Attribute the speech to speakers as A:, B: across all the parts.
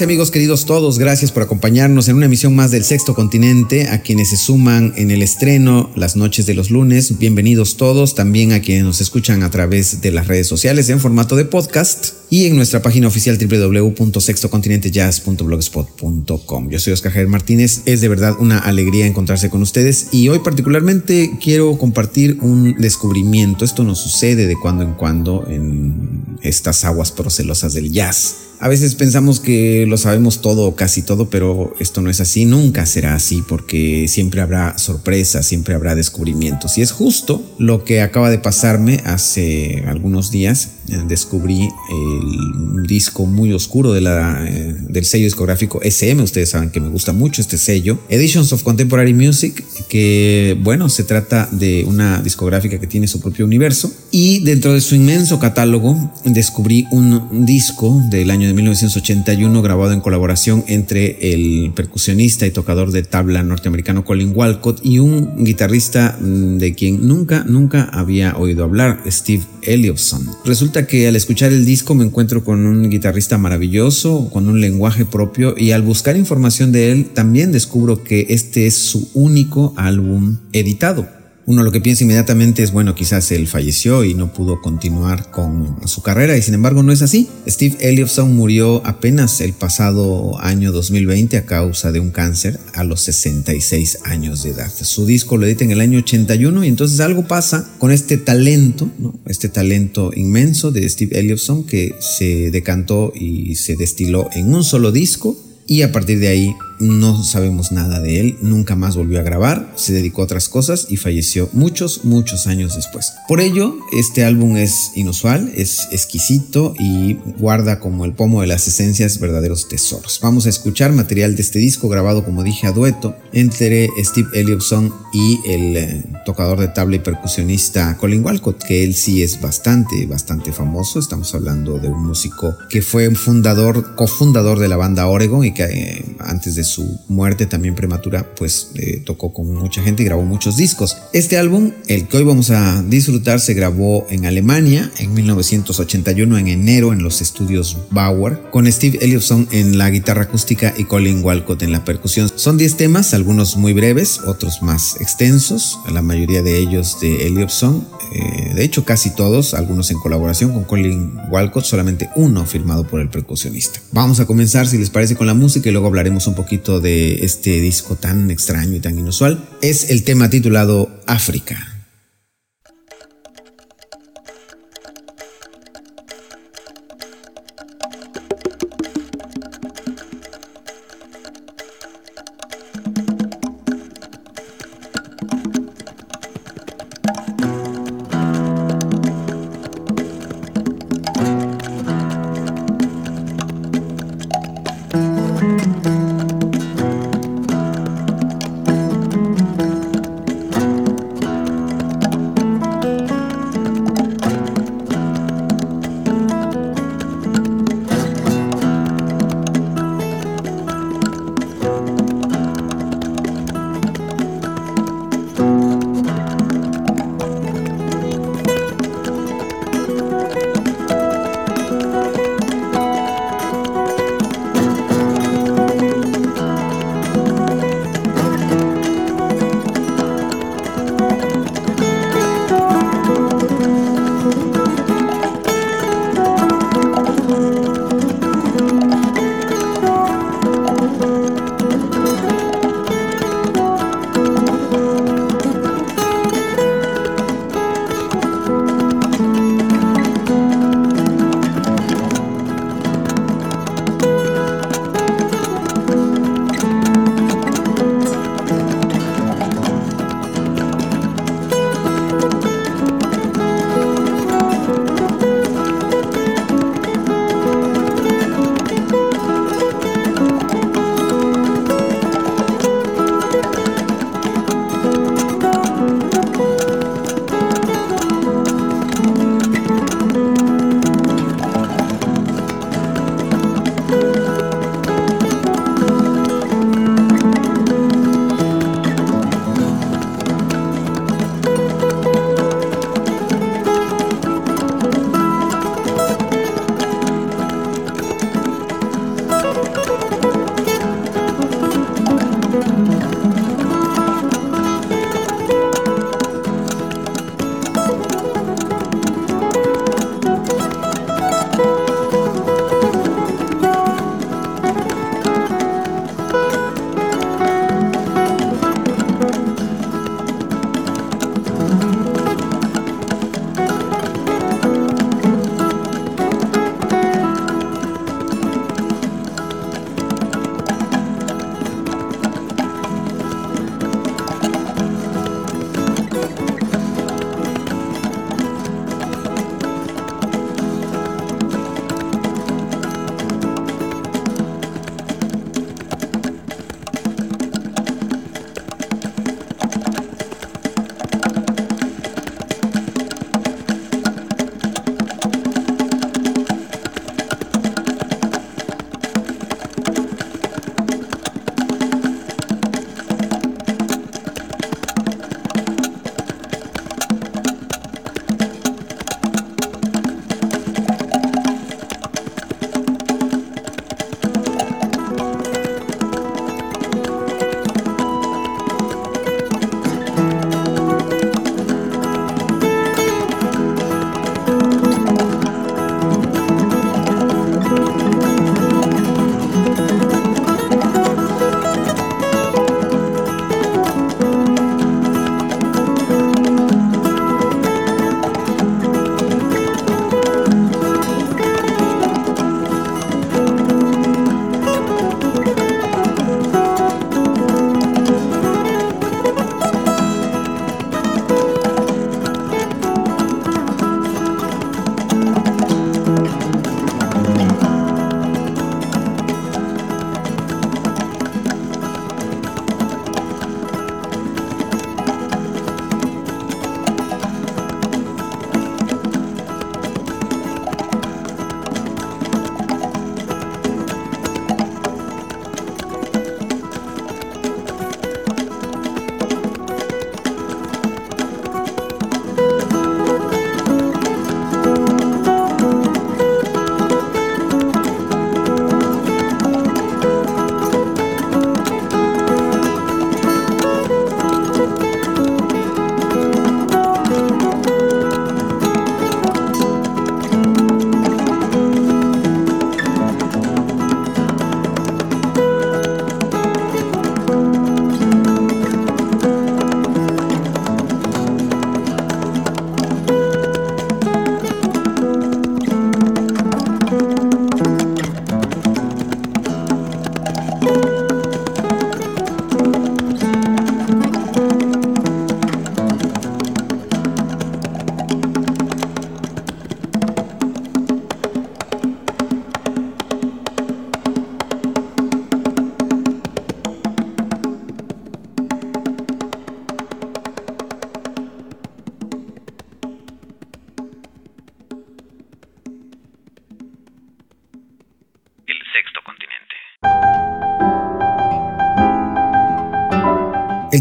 A: Amigos queridos todos, gracias por acompañarnos en una emisión más del Sexto Continente, a quienes se suman en el estreno las noches de los lunes, bienvenidos todos, también a quienes nos escuchan a través de las redes sociales en formato de podcast y en nuestra página oficial www.sextocontinentejazz.blogspot.com. Yo soy Oscar Javier Martínez, es de verdad una alegría encontrarse con ustedes y hoy particularmente quiero compartir un descubrimiento, esto nos sucede de cuando en cuando en estas aguas procelosas del jazz. A veces pensamos que lo sabemos todo o casi todo, pero esto no es así, nunca será así porque siempre habrá sorpresas, siempre habrá descubrimientos. Y es justo lo que acaba de pasarme hace algunos días. Descubrí el disco muy oscuro de la, eh, del sello discográfico SM, ustedes saben que me gusta mucho este sello. Editions of Contemporary Music, que bueno, se trata de una discográfica que tiene su propio universo. Y dentro de su inmenso catálogo descubrí un disco del año de 1981 grabado en colaboración entre el percusionista y tocador de tabla norteamericano Colin Walcott y un guitarrista mm, de quien nunca, nunca había oído hablar, Steve Elliotson. Resulta que al escuchar el disco me encuentro con un guitarrista maravilloso, con un lenguaje propio y al buscar información de él también descubro que este es su único álbum editado. Uno lo que piensa inmediatamente es, bueno, quizás él falleció y no pudo continuar con su carrera y sin embargo no es así. Steve Elliotson murió apenas el pasado año 2020 a causa de un cáncer a los 66 años de edad. Su disco lo edita en el año 81 y entonces algo pasa con este talento, este talento inmenso de Steve Elliotson que se decantó y se destiló en un solo disco y a partir de ahí no sabemos nada de él, nunca más volvió a grabar, se dedicó a otras cosas y falleció muchos, muchos años después. Por ello, este álbum es inusual, es exquisito y guarda como el pomo de las esencias verdaderos tesoros. Vamos a escuchar material de este disco grabado, como dije, a dueto entre Steve Elliotson y el eh, tocador de tabla y percusionista Colin Walcott, que él sí es bastante, bastante famoso. Estamos hablando de un músico que fue un fundador, cofundador de la banda Oregon y que eh, antes de su muerte también prematura, pues tocó con mucha gente y grabó muchos discos. Este álbum, el que hoy vamos a disfrutar, se grabó en Alemania en 1981, en enero, en los estudios Bauer, con Steve Elliotson en la guitarra acústica y Colin Walcott en la percusión. Son 10 temas, algunos muy breves, otros más extensos, la mayoría de ellos de Elliotson. Eh, de hecho, casi todos, algunos en colaboración con Colin Walcott, solamente uno firmado por el percusionista. Vamos a comenzar, si les parece, con la música y luego hablaremos un poquito de este disco tan extraño y tan inusual es el tema titulado África.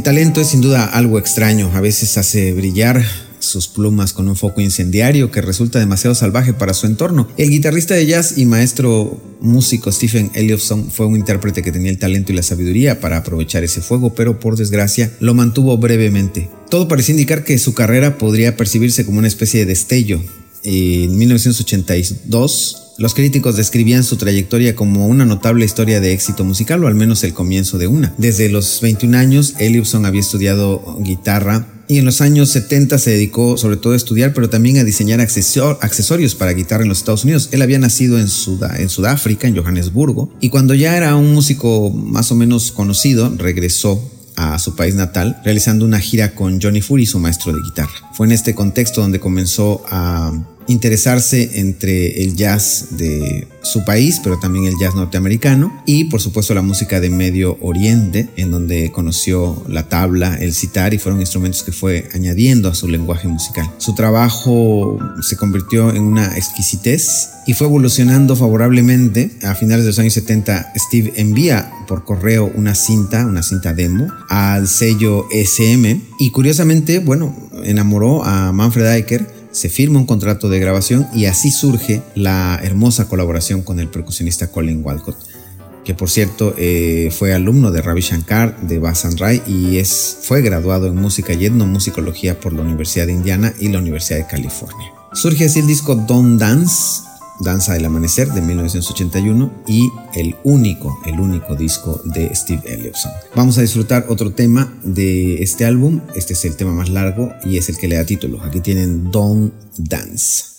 A: Talento es sin duda algo extraño, a veces hace brillar sus plumas con un foco incendiario que resulta demasiado salvaje para su entorno. El guitarrista de jazz y maestro músico Stephen Elliotson fue un intérprete que tenía el talento y la sabiduría para aprovechar ese fuego, pero por desgracia lo mantuvo brevemente. Todo parecía indicar que su carrera podría percibirse como una especie de destello. En 1982, los críticos describían su trayectoria como una notable historia de éxito musical, o al menos el comienzo de una. Desde los 21 años, Elliotson había estudiado guitarra y en los años 70 se dedicó sobre todo a estudiar, pero también a diseñar accesorios para guitarra en los Estados Unidos. Él había nacido en, en Sudáfrica, en Johannesburgo, y cuando ya era un músico más o menos conocido, regresó a su país natal, realizando una gira con Johnny Fury, su maestro de guitarra. Fue en este contexto donde comenzó a interesarse entre el jazz de su país, pero también el jazz norteamericano y por supuesto la música de Medio Oriente, en donde conoció la tabla, el sitar y fueron instrumentos que fue añadiendo a su lenguaje musical. Su trabajo se convirtió en una exquisitez y fue evolucionando favorablemente. A finales de los años 70, Steve envía por correo una cinta, una cinta demo, al sello SM y curiosamente, bueno, enamoró a Manfred Eicher se firma un contrato de grabación y así surge la hermosa colaboración con el percusionista Colin Walcott, que por cierto eh, fue alumno de Ravi Shankar de Basan Rai y es, fue graduado en música y etnomusicología por la Universidad de Indiana y la Universidad de California. Surge así el disco Don't Dance, Danza del Amanecer de 1981 y el único, el único disco de Steve Elliotson. Vamos a disfrutar otro tema de este álbum, este es el tema más largo y es el que le da título. Aquí tienen Don't Dance.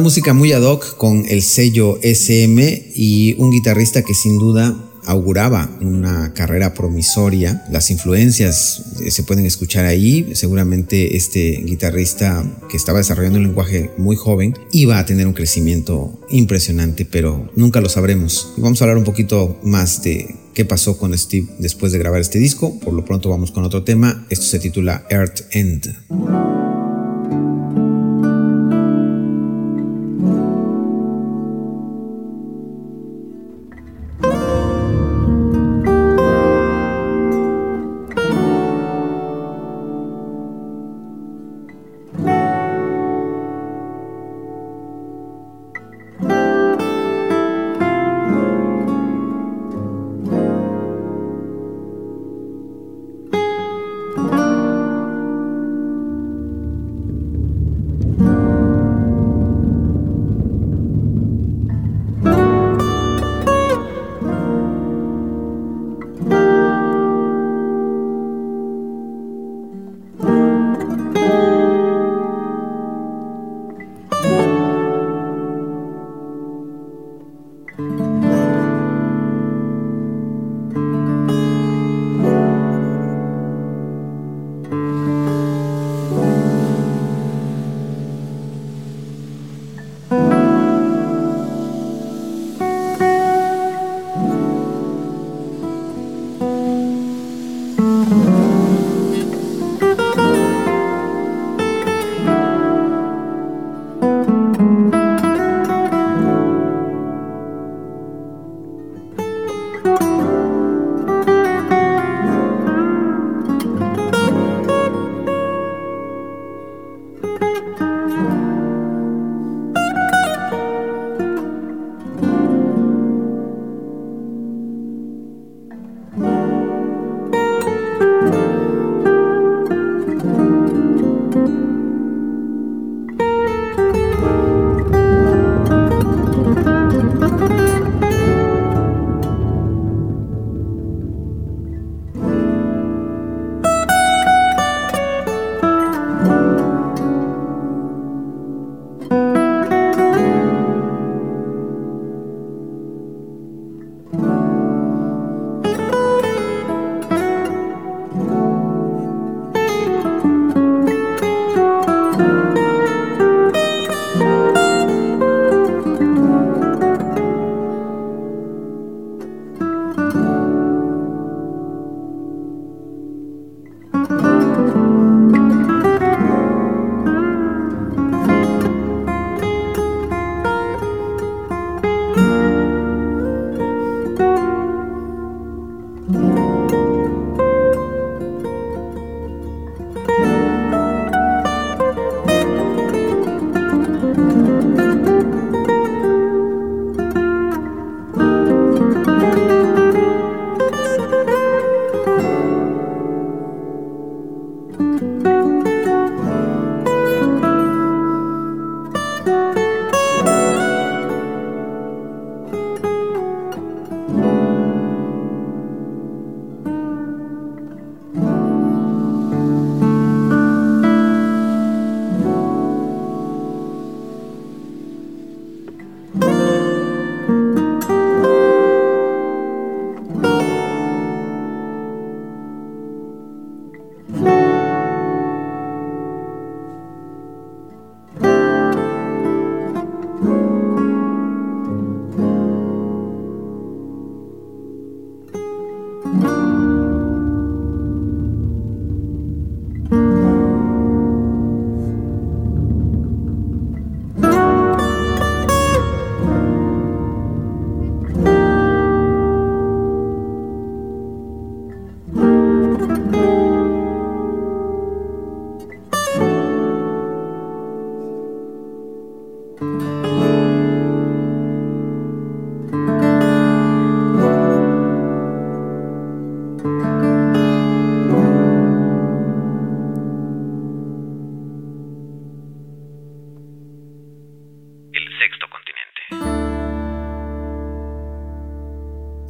A: Una música muy ad hoc con el sello SM y un guitarrista que sin duda auguraba una carrera promisoria. Las influencias eh, se pueden escuchar ahí. Seguramente este guitarrista que estaba desarrollando un lenguaje muy joven iba a tener un crecimiento impresionante, pero nunca lo sabremos. Vamos a hablar un poquito más de qué pasó con Steve después de grabar este disco. Por lo pronto vamos con otro tema. Esto se titula Earth End.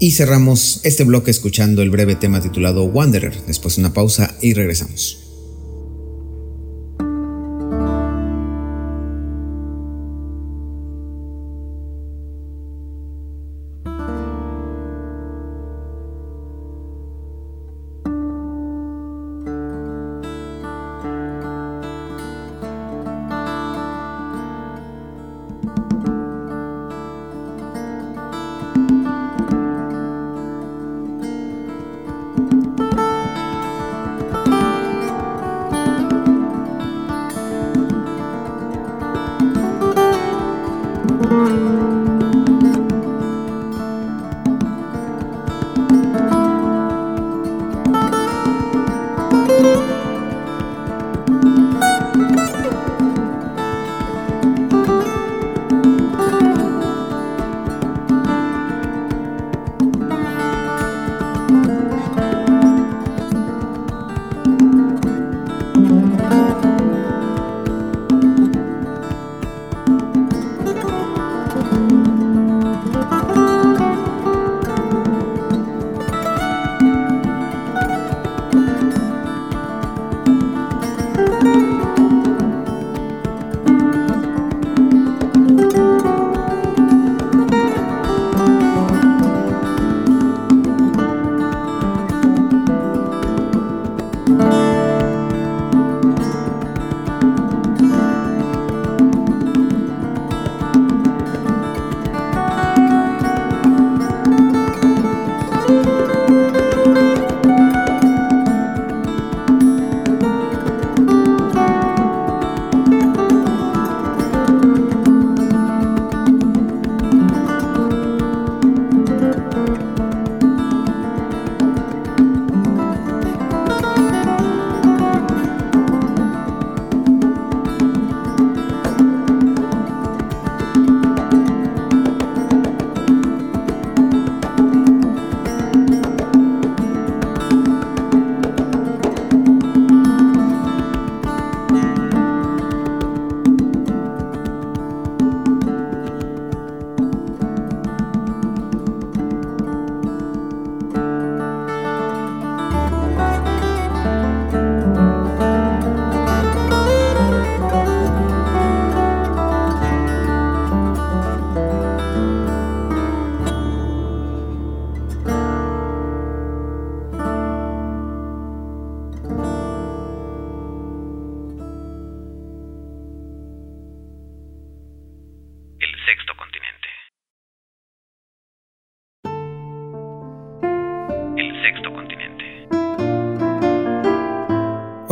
A: Y cerramos este bloque escuchando el breve tema titulado Wanderer. Después una pausa y regresamos.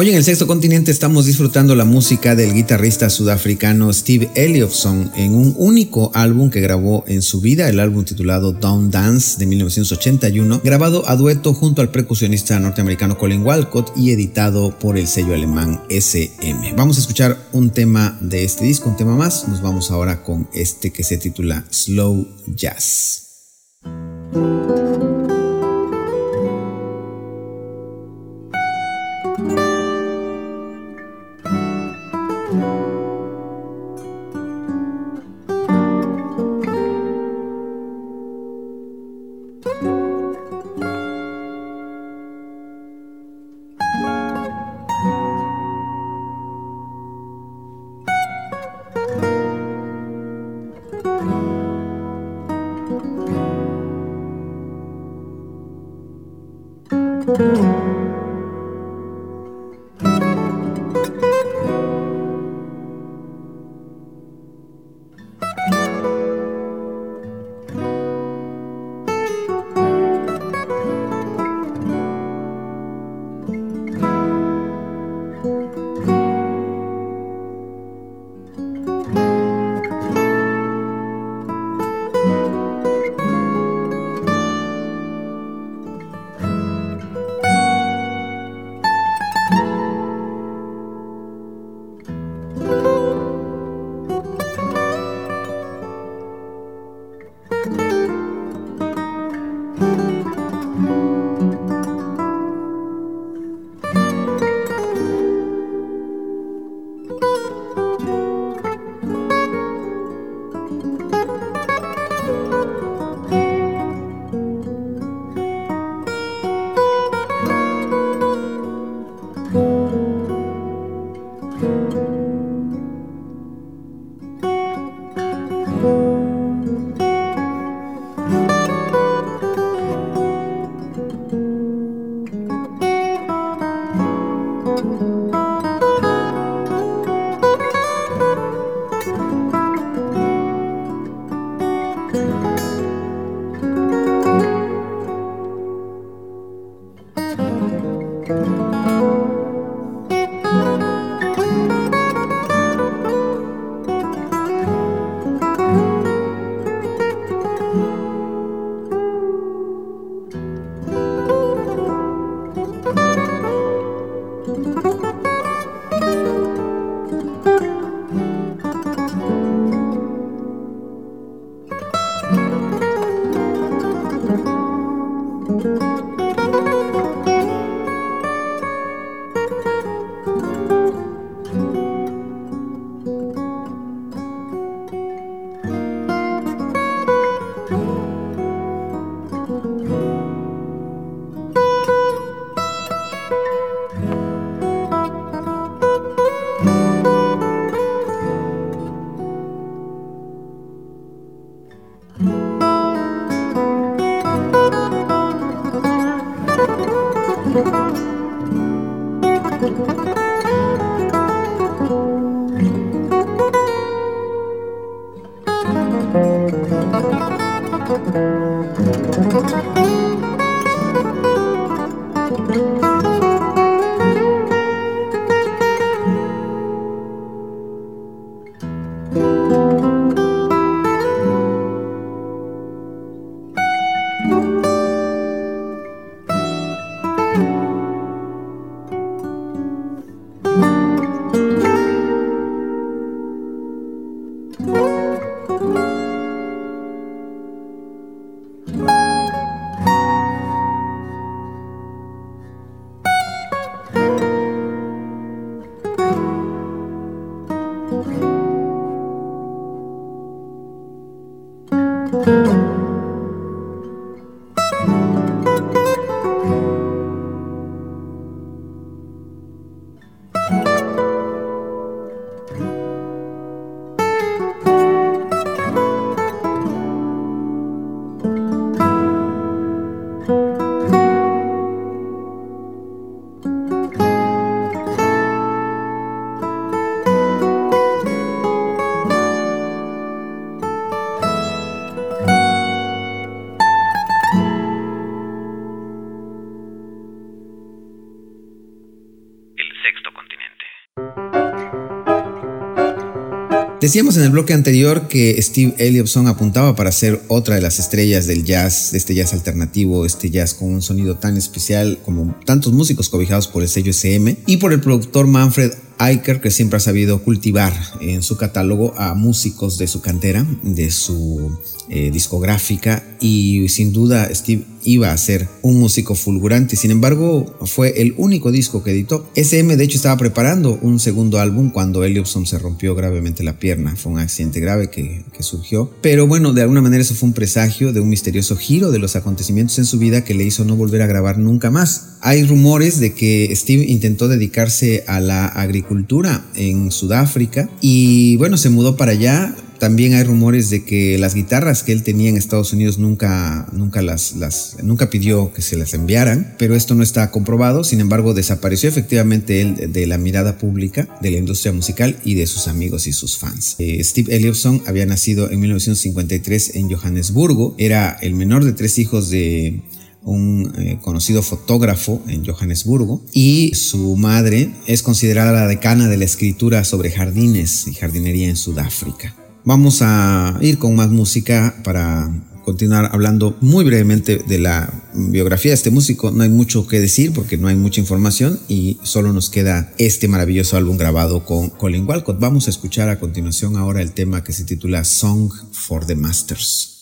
A: En el sexto continente estamos disfrutando la música del guitarrista sudafricano Steve Elliotson en un único álbum que grabó en su vida, el álbum titulado Down Dance de 1981, grabado a dueto junto al percusionista norteamericano Colin Walcott y editado por el sello alemán SM. Vamos a escuchar un tema de este disco, un tema más. Nos vamos ahora con este que se titula Slow Jazz. Música Decíamos en el bloque anterior que Steve Elliotson apuntaba para ser otra de las estrellas del jazz, de este jazz alternativo, este jazz con un sonido tan especial como tantos músicos cobijados por el sello SM y por el productor Manfred Eicher, que siempre ha sabido cultivar en su catálogo a músicos de su cantera, de su eh, discográfica, y sin duda Steve iba a ser un músico fulgurante. Sin embargo, fue el único disco que editó. SM, de hecho, estaba preparando un segundo álbum cuando Elliotson se rompió gravemente la pierna. Fue un accidente grave que, que surgió. Pero bueno, de alguna manera eso fue un presagio de un misterioso giro de los acontecimientos en su vida que le hizo no volver a grabar nunca más. Hay rumores de que Steve intentó dedicarse a la agricultura en Sudáfrica y bueno, se mudó para allá también hay rumores de que las guitarras que él tenía en Estados Unidos nunca, nunca las, nunca pidió que se las enviaran, pero esto no está comprobado. Sin embargo, desapareció efectivamente él de la mirada pública de la industria musical y de sus amigos y sus fans. Eh, Steve Elliotson había nacido en 1953 en Johannesburgo. Era el menor de tres hijos de un eh, conocido fotógrafo en Johannesburgo y su madre es considerada la decana de la escritura sobre jardines y jardinería en Sudáfrica. Vamos a ir con más música para continuar hablando muy brevemente de la biografía de este músico. No hay mucho que decir porque no hay mucha información y solo nos queda este maravilloso álbum grabado con Colin Walcott. Vamos a escuchar a continuación ahora el tema que se titula Song for the Masters.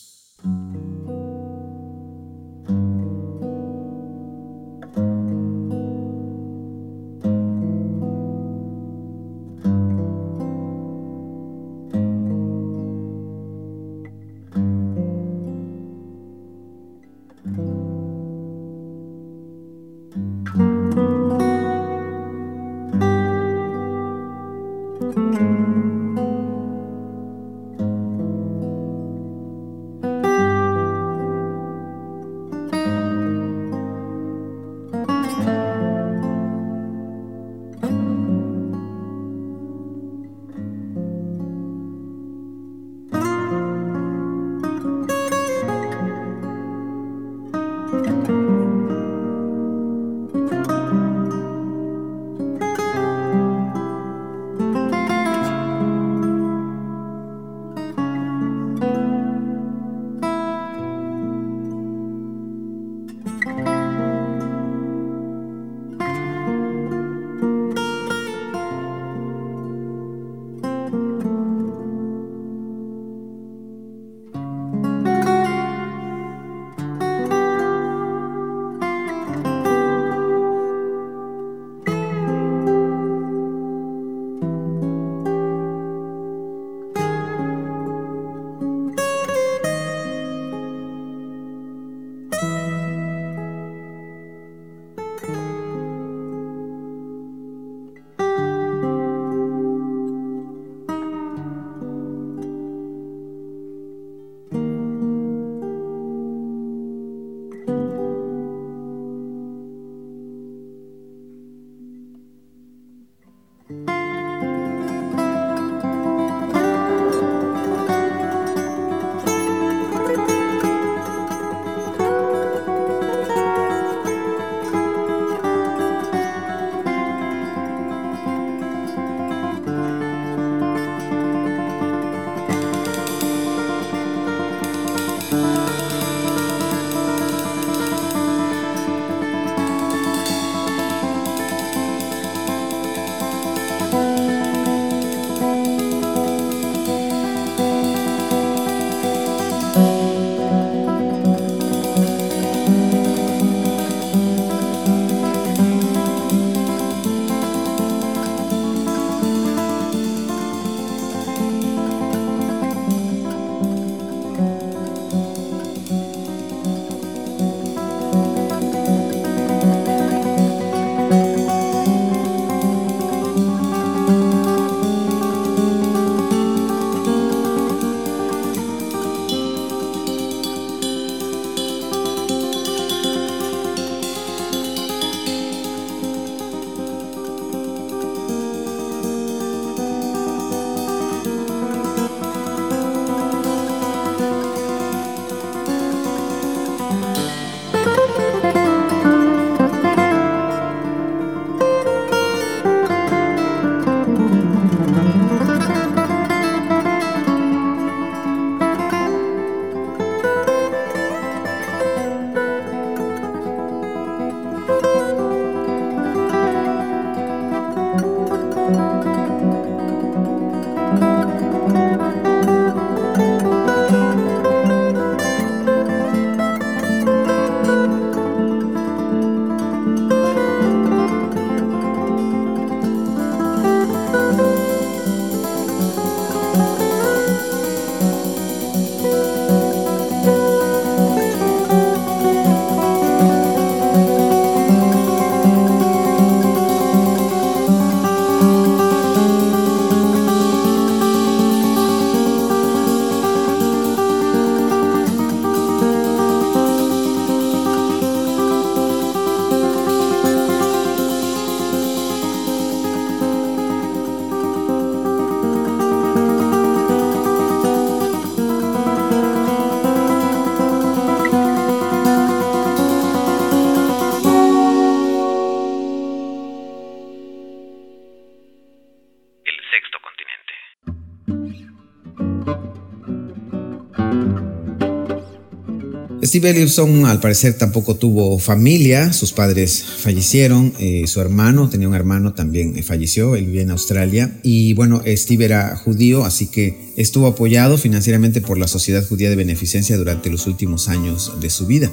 A: Steve Ellison al parecer tampoco tuvo familia, sus padres fallecieron, eh, su hermano, tenía un hermano también falleció, él vivía en Australia y bueno, Steve era judío, así que estuvo apoyado financieramente por la Sociedad Judía de Beneficencia durante los últimos años de su vida.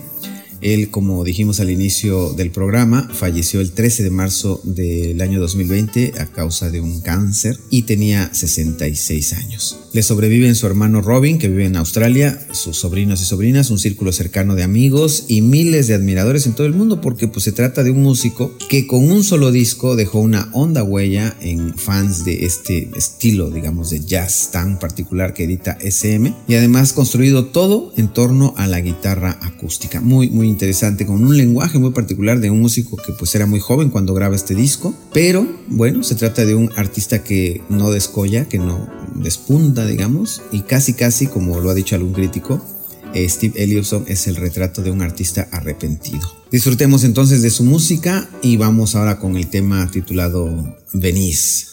A: Él, como dijimos al inicio del programa, falleció el 13 de marzo del año 2020 a causa de un cáncer y tenía 66 años. Le sobreviven su hermano Robin, que vive en Australia, sus sobrinos y sobrinas, un círculo cercano de amigos y miles de admiradores en todo el mundo, porque pues, se trata de un músico que con un solo disco dejó una honda huella en fans de este estilo, digamos, de jazz tan particular que edita SM y además construido todo en torno a la guitarra acústica. Muy, muy interesante, con un lenguaje muy particular de un músico que pues era muy joven cuando graba este disco, pero bueno, se trata de un artista que no descolla, que no despunta, digamos, y casi casi, como lo ha dicho algún crítico, eh, Steve Ellioson es el retrato de un artista arrepentido. Disfrutemos entonces de su música y vamos ahora con el tema titulado Venice.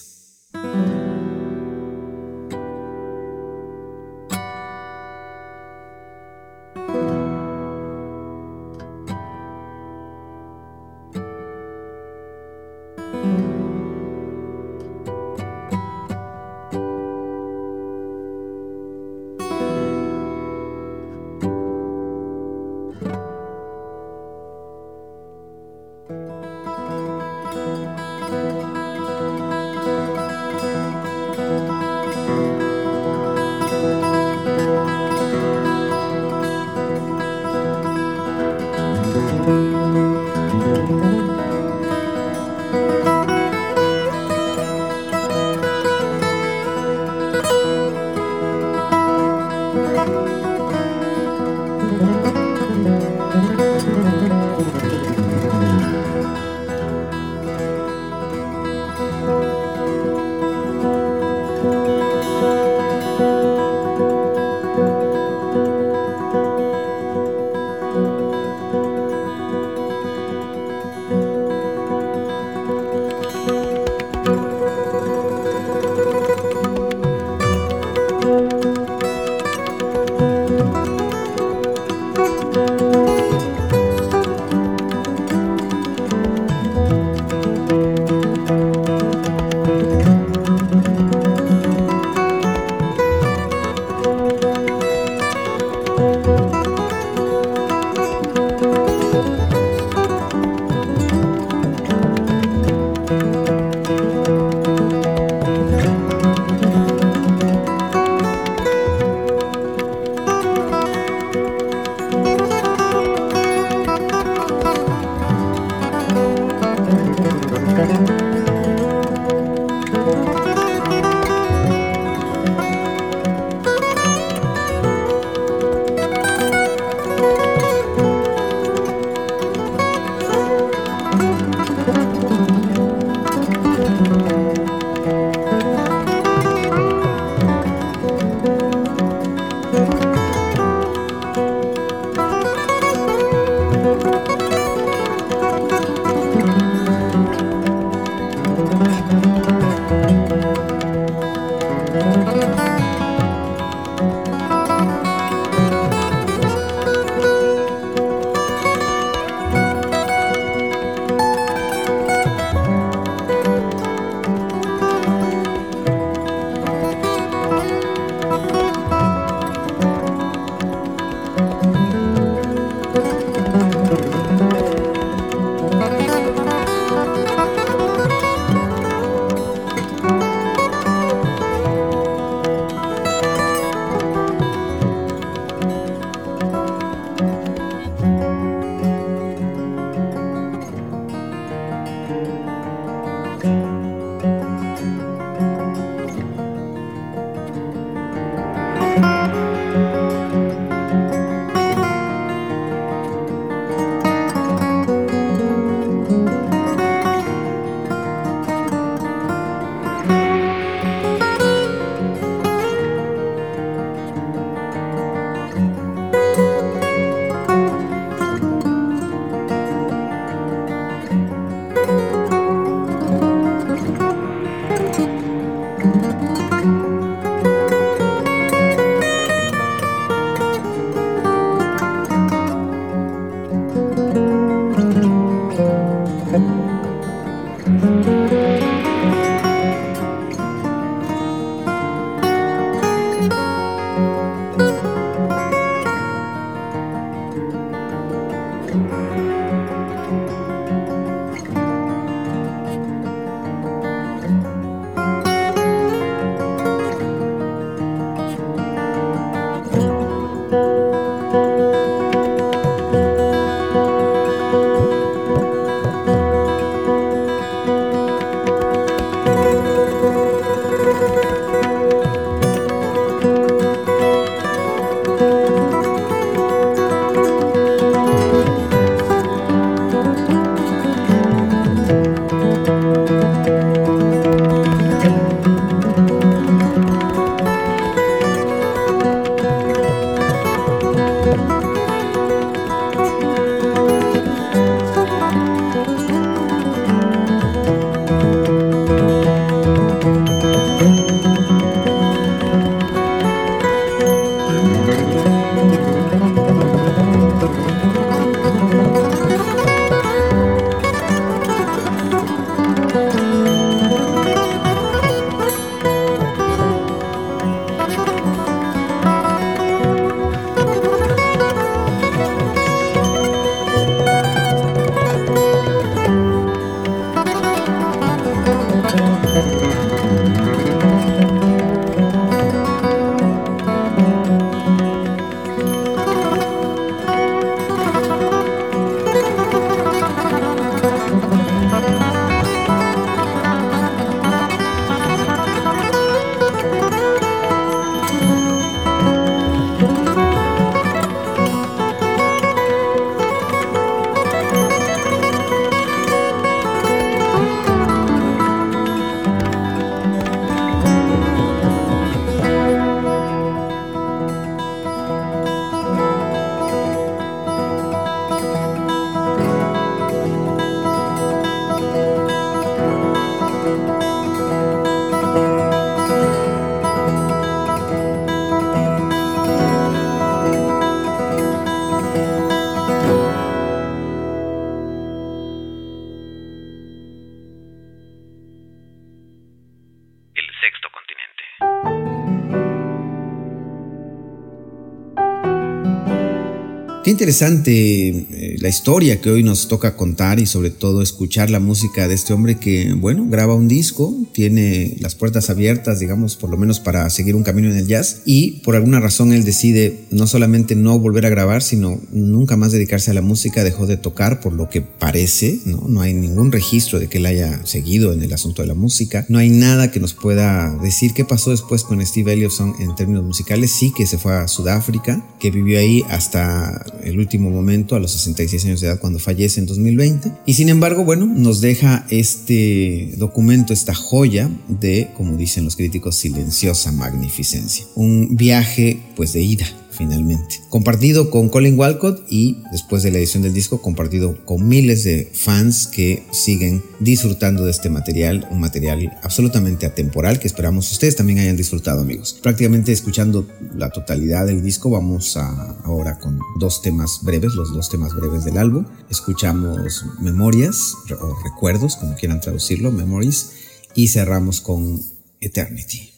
A: Interesante eh, la historia que hoy nos toca contar y sobre todo escuchar la música de este hombre que, bueno, graba un disco, tiene las puertas abiertas, digamos, por lo menos para seguir un camino en el jazz y por alguna razón él decide no solamente no volver a grabar, sino nunca más dedicarse a la música, dejó de tocar por lo que parece, ¿no? No hay ningún registro de que él haya seguido en el asunto de la música, no hay nada que nos pueda decir qué pasó después con Steve Ellioson en términos musicales, sí que se fue a Sudáfrica, que vivió ahí hasta el último momento, a los 66 años de edad, cuando fallece en 2020. Y sin embargo, bueno, nos deja este documento, esta joya de, como dicen los críticos, silenciosa magnificencia. Un viaje, pues, de ida finalmente. Compartido con Colin Walcott y después de la edición del disco compartido con miles de fans que siguen disfrutando de este material, un material absolutamente atemporal que esperamos ustedes también hayan disfrutado amigos. Prácticamente escuchando la totalidad del disco vamos a, ahora con dos temas breves, los dos temas breves del álbum. Escuchamos Memorias o Recuerdos, como quieran traducirlo, Memories, y cerramos con Eternity.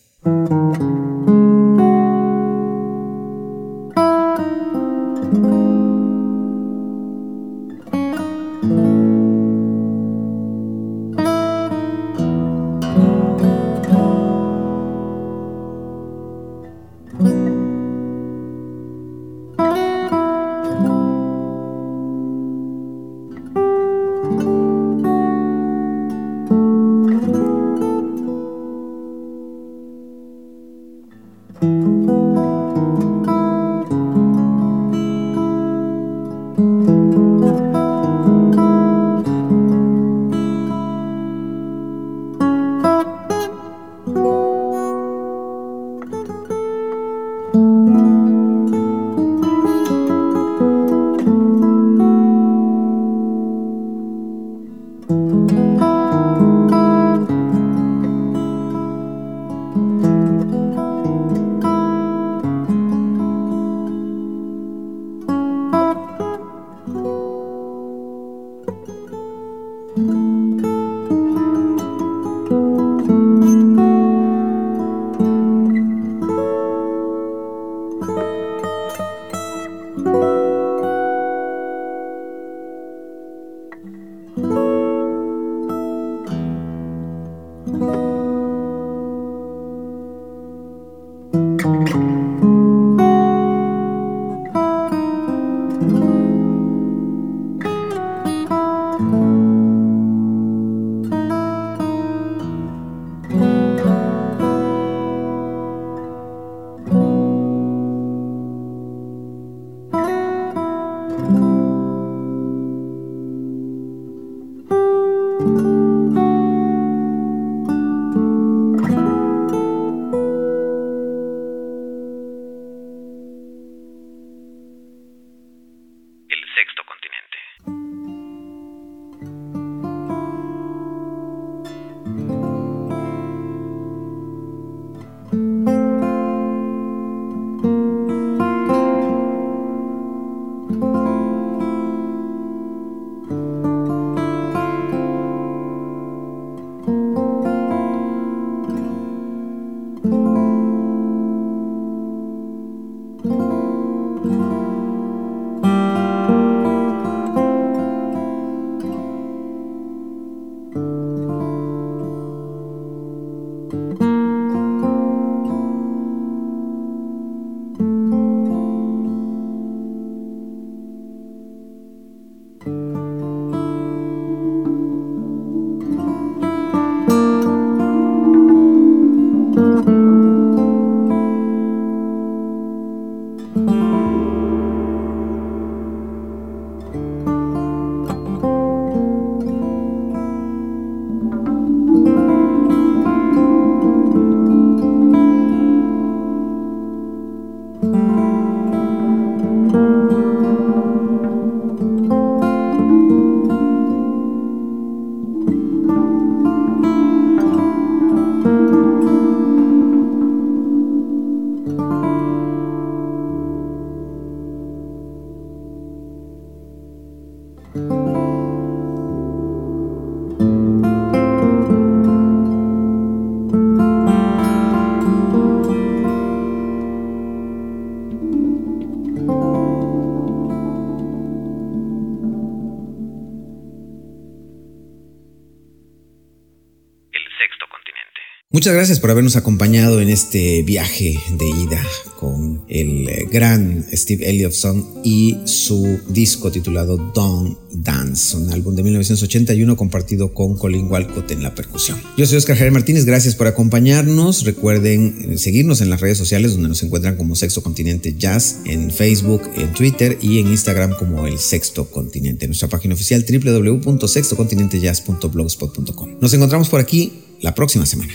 A: Muchas gracias por habernos acompañado en este viaje de ida con el gran Steve Elliottson y su disco titulado Don't Dance, un álbum de 1981 compartido con Colin Walcott en la percusión. Yo soy Oscar Javier Martínez, gracias por acompañarnos. Recuerden seguirnos en las redes sociales donde nos encuentran como Sexto Continente Jazz, en Facebook, en Twitter y en Instagram como el Sexto Continente. Nuestra página oficial www.sextocontinentejazz.blogspot.com. Nos encontramos por aquí la próxima semana.